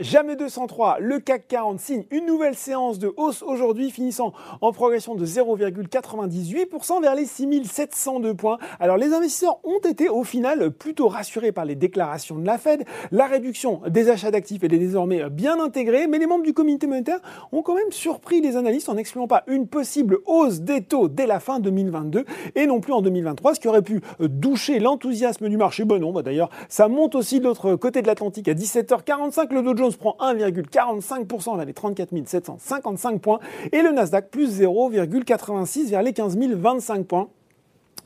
Jamais 203, le CAC 40 signe une nouvelle séance de hausse aujourd'hui, finissant en progression de 0,98% vers les 6702 points. Alors les investisseurs ont été au final plutôt rassurés par les déclarations de la Fed. La réduction des achats d'actifs est désormais bien intégrée, mais les membres du comité monétaire ont quand même surpris les analystes en n'excluant pas une possible hausse des taux dès la fin 2022 et non plus en 2023, ce qui aurait pu doucher l'enthousiasme du marché. Bon non, bah d'ailleurs, ça monte aussi de l'autre côté de l'Atlantique à 17h45. Le Dow Jones prend 1,45% vers les 34 755 points et le Nasdaq plus 0,86 vers les 15 025 points.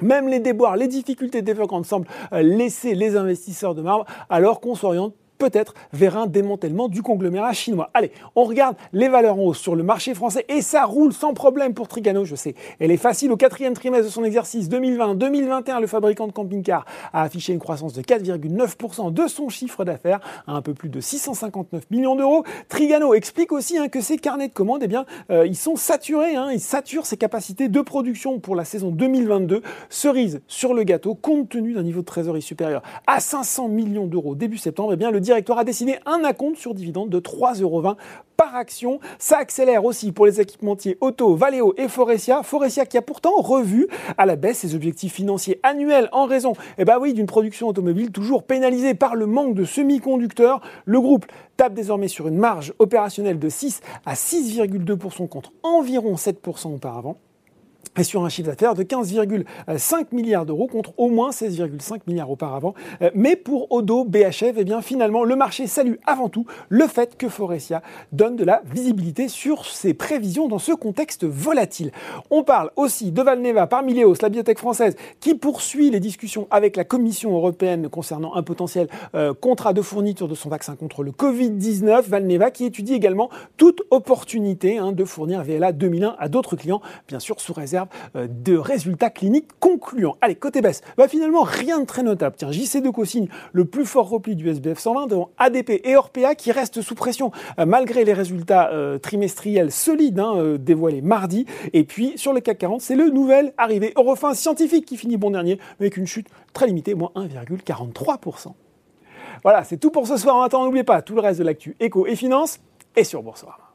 Même les déboires, les difficultés développantes semblent laisser les investisseurs de marbre alors qu'on s'oriente peut-être vers un démantèlement du conglomérat chinois. Allez, on regarde les valeurs en hausse sur le marché français et ça roule sans problème pour Trigano, je sais. Elle est facile au quatrième trimestre de son exercice 2020-2021. Le fabricant de camping-car a affiché une croissance de 4,9% de son chiffre d'affaires à un peu plus de 659 millions d'euros. Trigano explique aussi hein, que ses carnets de commandes, eh bien, euh, ils sont saturés, hein, ils saturent ses capacités de production pour la saison 2022. Cerise sur le gâteau, compte tenu d'un niveau de trésorerie supérieur à 500 millions d'euros début septembre, eh bien, le directeur a décidé un acompte sur dividende de 3,20 euros par action. Ça accélère aussi pour les équipementiers Auto, Valeo et Forestia. Forestia qui a pourtant revu à la baisse ses objectifs financiers annuels en raison, eh ben oui, d'une production automobile toujours pénalisée par le manque de semi-conducteurs. Le groupe tape désormais sur une marge opérationnelle de 6 à 6,2% contre environ 7% auparavant et sur un chiffre d'affaires de 15,5 milliards d'euros contre au moins 16,5 milliards auparavant. Euh, mais pour Odo BHF, eh bien finalement, le marché salue avant tout le fait que Forestia donne de la visibilité sur ses prévisions dans ce contexte volatile. On parle aussi de Valneva par Mileos, la biotech française, qui poursuit les discussions avec la Commission européenne concernant un potentiel euh, contrat de fourniture de son vaccin contre le Covid-19. Valneva qui étudie également toute opportunité hein, de fournir VLA 2001 à d'autres clients, bien sûr sous réserve euh, de résultats cliniques concluants. Allez, côté baisse, bah finalement rien de très notable. Tiens, JC2 signe le plus fort repli du SBF 120 devant ADP et Orpea qui restent sous pression euh, malgré les résultats euh, trimestriels solides hein, dévoilés mardi. Et puis sur le CAC 40, c'est le nouvel arrivé Eurofin scientifique qui finit bon dernier avec une chute très limitée, moins 1,43%. Voilà, c'est tout pour ce soir. En attendant, n'oubliez pas tout le reste de l'actu éco et finance et sur Boursorama.